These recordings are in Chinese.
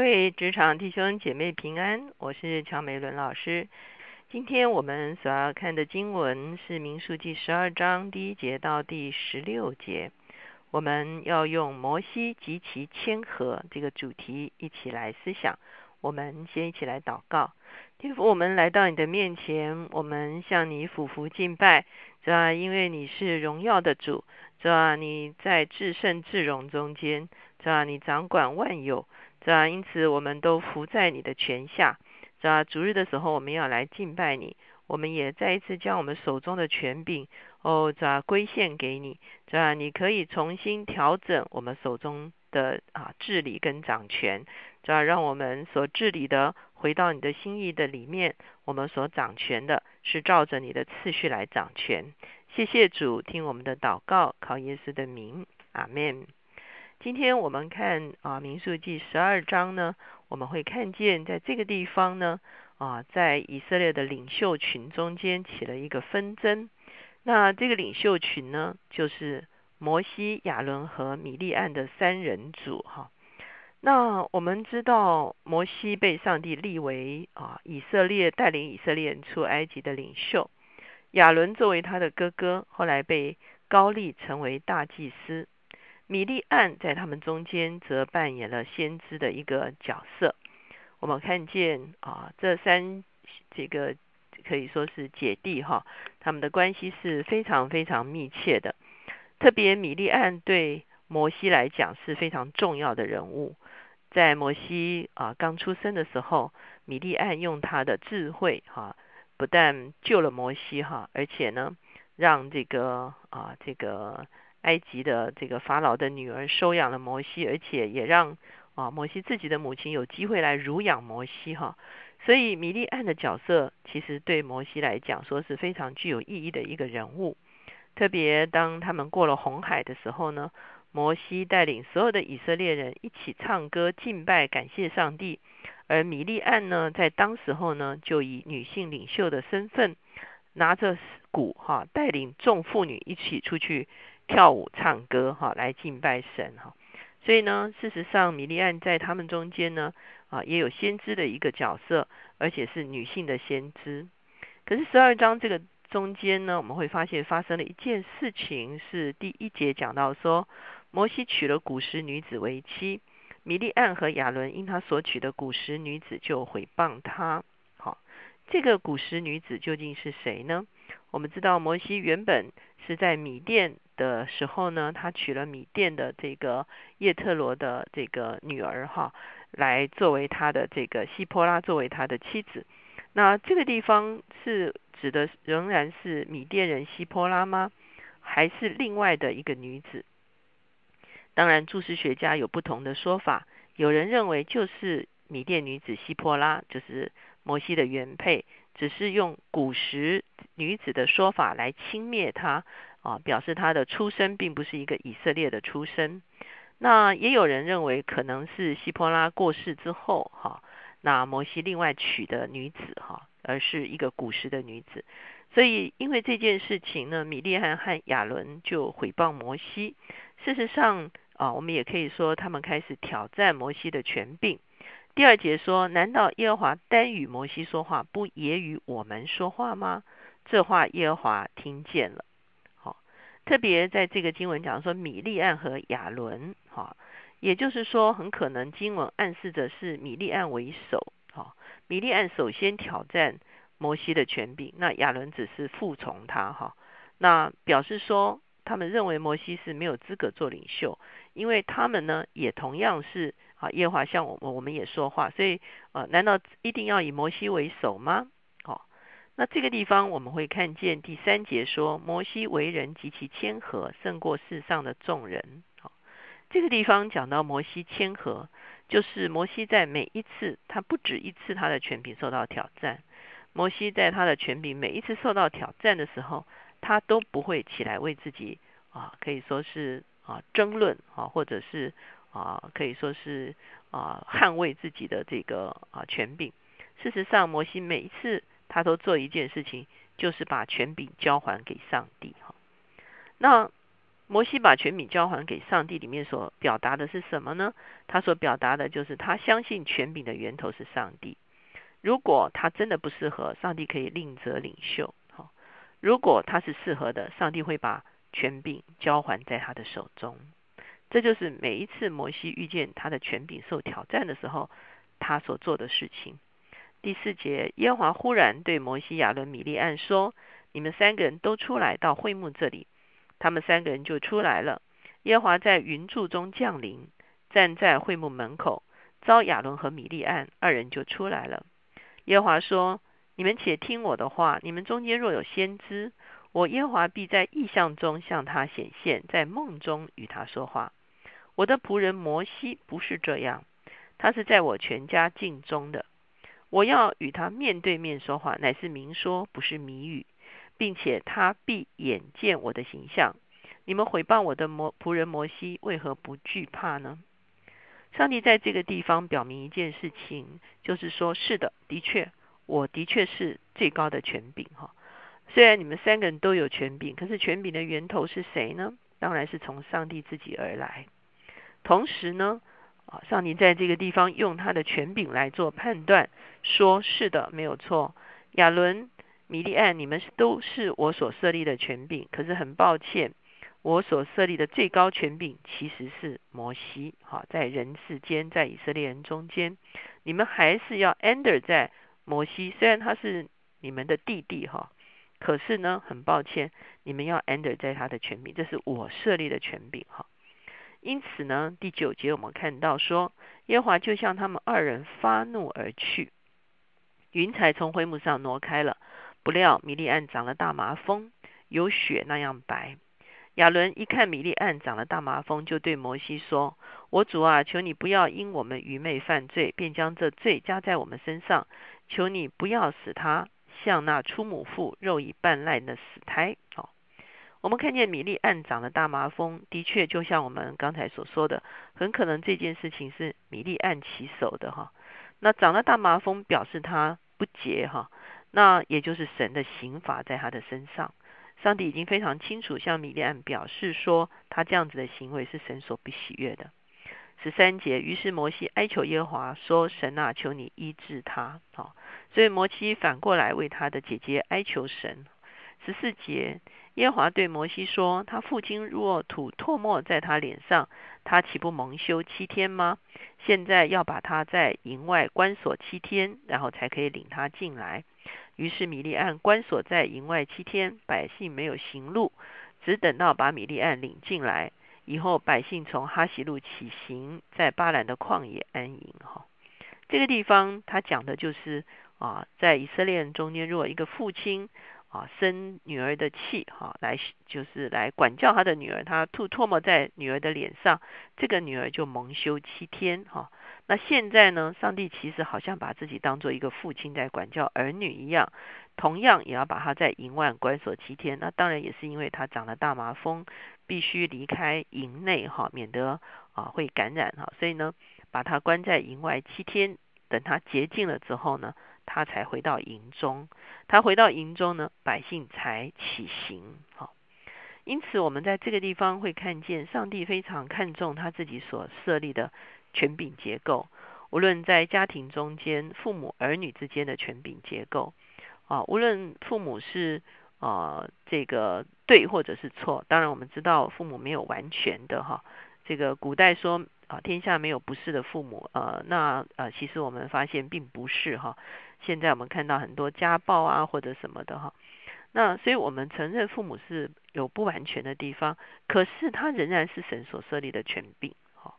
各位职场弟兄姐妹平安，我是乔美伦老师。今天我们所要看的经文是民数记十二章第一节到第十六节。我们要用摩西及其谦和这个主题一起来思想。我们先一起来祷告。天父，我们来到你的面前，我们向你俯伏敬拜，是吧？因为你是荣耀的主，是吧？你在至圣至荣中间，是吧？你掌管万有。是吧？因此，我们都伏在你的权下。是吧？主日的时候，我们要来敬拜你。我们也再一次将我们手中的权柄，哦，是吧？归献给你。是吧？你可以重新调整我们手中的啊治理跟掌权，是吧？让我们所治理的回到你的心意的里面。我们所掌权的是照着你的次序来掌权。谢谢主，听我们的祷告，靠耶稣的名，阿门。今天我们看啊民数记十二章呢，我们会看见在这个地方呢啊，在以色列的领袖群中间起了一个纷争。那这个领袖群呢，就是摩西、亚伦和米利暗的三人组哈。那我们知道摩西被上帝立为啊以色列带领以色列人出埃及的领袖，亚伦作为他的哥哥，后来被高立成为大祭司。米利暗在他们中间则扮演了先知的一个角色。我们看见啊，这三这个可以说是姐弟哈，他们的关系是非常非常密切的。特别米利暗对摩西来讲是非常重要的人物。在摩西啊刚出生的时候，米利暗用他的智慧哈，不但救了摩西哈，而且呢，让这个啊这个。埃及的这个法老的女儿收养了摩西，而且也让啊摩西自己的母亲有机会来乳养摩西哈。所以米利暗的角色其实对摩西来讲说是非常具有意义的一个人物。特别当他们过了红海的时候呢，摩西带领所有的以色列人一起唱歌敬拜感谢上帝，而米利暗呢在当时候呢就以女性领袖的身份拿着鼓哈带领众妇女一起出去。跳舞、唱歌，哈，来敬拜神，哈。所以呢，事实上，米利安在他们中间呢，啊，也有先知的一个角色，而且是女性的先知。可是十二章这个中间呢，我们会发现发生了一件事情，是第一节讲到说，摩西娶了古时女子为妻，米利安和亚伦因他所娶的古时女子就毁谤他。好，这个古时女子究竟是谁呢？我们知道摩西原本是在米甸。的时候呢，他娶了米甸的这个叶特罗的这个女儿哈，来作为他的这个希波拉作为他的妻子。那这个地方是指的仍然是米甸人希波拉吗？还是另外的一个女子？当然，注释学家有不同的说法。有人认为就是米甸女子希波拉，就是摩西的原配，只是用古时女子的说法来轻蔑她。啊，表示他的出身并不是一个以色列的出身。那也有人认为可能是希波拉过世之后，哈，那摩西另外娶的女子，哈，而是一个古时的女子。所以因为这件事情呢，米利汉和亚伦就毁谤摩西。事实上，啊，我们也可以说他们开始挑战摩西的权柄。第二节说：难道耶和华单与摩西说话，不也与我们说话吗？这话耶和华听见了。特别在这个经文讲说米利暗和亚伦，哈，也就是说很可能经文暗示着是米利暗为首，哈，米利暗首先挑战摩西的权柄，那亚伦只是服从他，哈，那表示说他们认为摩西是没有资格做领袖，因为他们呢也同样是啊耶华向我们我们也说话，所以啊难道一定要以摩西为首吗？那这个地方我们会看见第三节说，摩西为人极其谦和，胜过世上的众人。好，这个地方讲到摩西谦和，就是摩西在每一次，他不止一次他的权柄受到挑战。摩西在他的权柄每一次受到挑战的时候，他都不会起来为自己啊，可以说是啊争论啊，或者是啊可以说是啊捍卫自己的这个啊权柄。事实上，摩西每一次。他都做一件事情，就是把权柄交还给上帝哈。那摩西把权柄交还给上帝，里面所表达的是什么呢？他所表达的就是他相信权柄的源头是上帝。如果他真的不适合，上帝可以另择领袖。好，如果他是适合的，上帝会把权柄交还在他的手中。这就是每一次摩西遇见他的权柄受挑战的时候，他所做的事情。第四节，耶和华忽然对摩西、亚伦、米利暗说：“你们三个人都出来到会幕这里。”他们三个人就出来了。耶华在云柱中降临，站在会幕门口，招亚伦和米利暗二人就出来了。耶和华说：“你们且听我的话。你们中间若有先知，我耶和华必在异象中向他显现，在梦中与他说话。我的仆人摩西不是这样，他是在我全家境中的。我要与他面对面说话，乃是明说，不是谜语，并且他必眼见我的形象。你们毁谤我的摩仆人摩西，为何不惧怕呢？”上帝在这个地方表明一件事情，就是说，是的，的确，我的确是最高的权柄哈。虽然你们三个人都有权柄，可是权柄的源头是谁呢？当然是从上帝自己而来。同时呢，啊，上帝在这个地方用他的权柄来做判断，说是的，没有错。亚伦、米利安，你们都是我所设立的权柄，可是很抱歉。我所设立的最高权柄其实是摩西，哈，在人世间，在以色列人中间，你们还是要 under 在摩西。虽然他是你们的弟弟，哈，可是呢，很抱歉，你们要 under 在他的权柄，这是我设立的权柄，哈。因此呢，第九节我们看到说，耶和华就向他们二人发怒而去，云彩从灰幕上挪开了，不料米利暗长了大麻风，有雪那样白。亚伦一看米利暗长了大麻风，就对摩西说：“我主啊，求你不要因我们愚昧犯罪，便将这罪加在我们身上。求你不要使他像那出母腹肉已半烂的死胎。”哦，我们看见米利暗长了大麻风，的确就像我们刚才所说的，很可能这件事情是米利暗起手的哈。那长了大麻风，表示他不洁哈，那也就是神的刑罚在他的身上。上帝已经非常清楚向米利安表示说，他这样子的行为是神所不喜悦的。十三节，于是摩西哀求耶和华说：“神啊，求你医治他。”好，所以摩西反过来为他的姐姐哀求神。十四节，耶和华对摩西说：“他父亲若吐唾沫在他脸上，他岂不蒙羞七天吗？现在要把他在营外关锁七天，然后才可以领他进来。”于是米利暗关锁在营外七天，百姓没有行路，只等到把米利暗领进来以后，百姓从哈西路起行，在巴兰的旷野安营。哈，这个地方他讲的就是啊，在以色列人中间，如果一个父亲啊生女儿的气，哈，来就是来管教他的女儿，他吐唾沫在女儿的脸上，这个女儿就蒙羞七天。哈。那现在呢？上帝其实好像把自己当做一个父亲在管教儿女一样，同样也要把他在营外关锁七天。那当然也是因为他长了大麻风，必须离开营内哈，免得啊会感染哈。所以呢，把他关在营外七天，等他洁净了之后呢，他才回到营中。他回到营中呢，百姓才起行哈。因此，我们在这个地方会看见，上帝非常看重他自己所设立的。权柄结构，无论在家庭中间，父母儿女之间的权柄结构，啊，无论父母是啊这个对或者是错，当然我们知道父母没有完全的哈，这个古代说啊天下没有不是的父母，呃，那呃其实我们发现并不是哈，现在我们看到很多家暴啊或者什么的哈，那所以我们承认父母是有不完全的地方，可是他仍然是神所设立的权柄。哈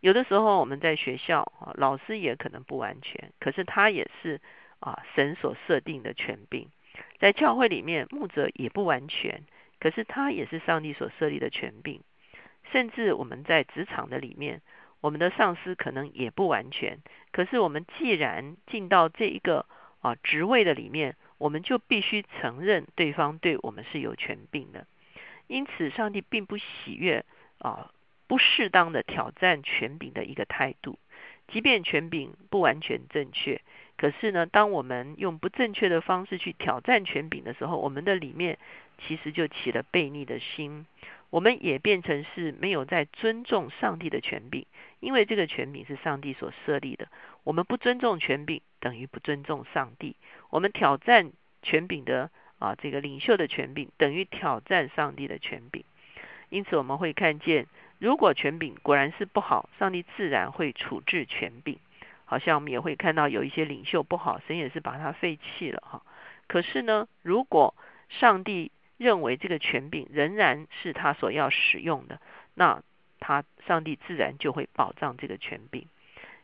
有的时候我们在学校啊，老师也可能不完全，可是他也是啊神所设定的权柄。在教会里面，牧者也不完全，可是他也是上帝所设立的权柄。甚至我们在职场的里面，我们的上司可能也不完全，可是我们既然进到这一个啊职位的里面，我们就必须承认对方对我们是有权柄的。因此，上帝并不喜悦啊。不适当的挑战权柄的一个态度，即便权柄不完全正确，可是呢，当我们用不正确的方式去挑战权柄的时候，我们的里面其实就起了悖逆的心。我们也变成是没有在尊重上帝的权柄，因为这个权柄是上帝所设立的。我们不尊重权柄，等于不尊重上帝。我们挑战权柄的啊，这个领袖的权柄，等于挑战上帝的权柄。因此，我们会看见，如果权柄果然是不好，上帝自然会处置权柄。好像我们也会看到有一些领袖不好，神也是把他废弃了哈。可是呢，如果上帝认为这个权柄仍然是他所要使用的，那他上帝自然就会保障这个权柄。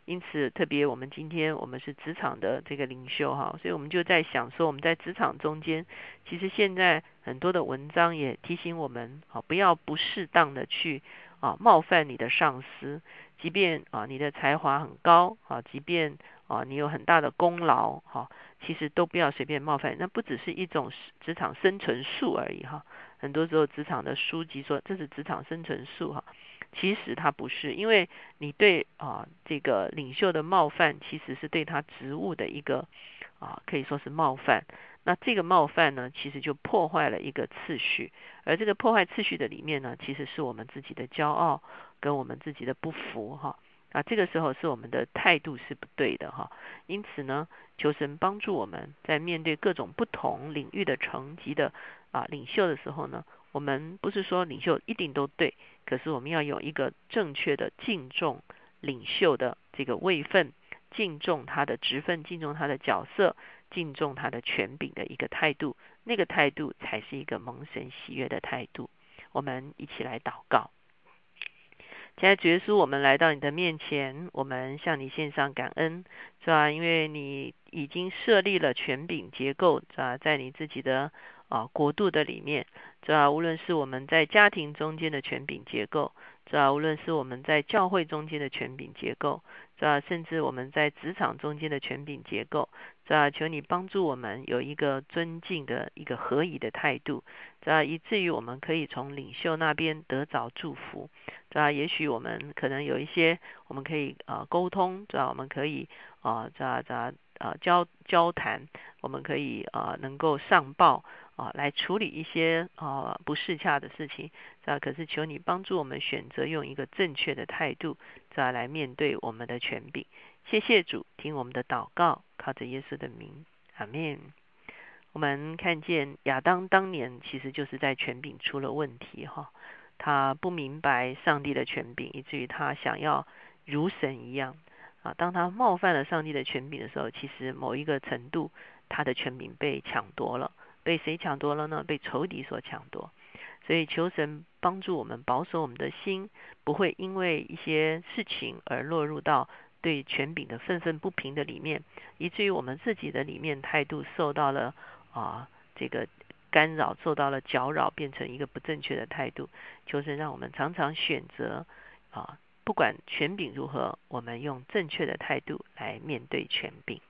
因此，特别我们今天我们是职场的这个领袖哈，所以我们就在想说，我们在职场中间，其实现在很多的文章也提醒我们，啊，不要不适当的去啊冒犯你的上司，即便啊你的才华很高啊，即便啊你有很大的功劳哈，其实都不要随便冒犯。那不只是一种职场生存术而已哈，很多时候职场的书籍说这是职场生存术哈。其实它不是，因为你对啊这个领袖的冒犯，其实是对他职务的一个啊可以说是冒犯。那这个冒犯呢，其实就破坏了一个次序，而这个破坏次序的里面呢，其实是我们自己的骄傲跟我们自己的不服哈啊，这个时候是我们的态度是不对的哈。因此呢，求神帮助我们在面对各种不同领域的层级的啊领袖的时候呢。我们不是说领袖一定都对，可是我们要有一个正确的敬重领袖的这个位分，敬重他的职分，敬重他的角色，敬重他的权柄的一个态度，那个态度才是一个蒙神喜悦的态度。我们一起来祷告。现在主耶稣，我们来到你的面前，我们向你献上感恩，是吧？因为你已经设立了权柄结构，是吧？在你自己的。啊，国度的里面，是吧，无论是我们在家庭中间的权柄结构，是吧，无论是我们在教会中间的权柄结构，这啊，甚至我们在职场中间的权柄结构，这啊，求你帮助我们有一个尊敬的一个合宜的态度，这啊，以至于我们可以从领袖那边得着祝福，这啊，也许我们可能有一些我们可以啊沟通，这啊，我们可以啊这这啊交交谈，我们可以啊能够上报。啊，来处理一些啊不适洽的事情，啊，可是求你帮助我们选择用一个正确的态度，再来面对我们的权柄。谢谢主，听我们的祷告，靠着耶稣的名，阿门。我们看见亚当当年其实就是在权柄出了问题哈，他不明白上帝的权柄，以至于他想要如神一样啊。当他冒犯了上帝的权柄的时候，其实某一个程度，他的权柄被抢夺了。被谁抢夺了呢？被仇敌所抢夺。所以求神帮助我们保守我们的心，不会因为一些事情而落入到对权柄的愤愤不平的里面，以至于我们自己的里面态度受到了啊这个干扰，受到了搅扰，变成一个不正确的态度。求神让我们常常选择啊，不管权柄如何，我们用正确的态度来面对权柄。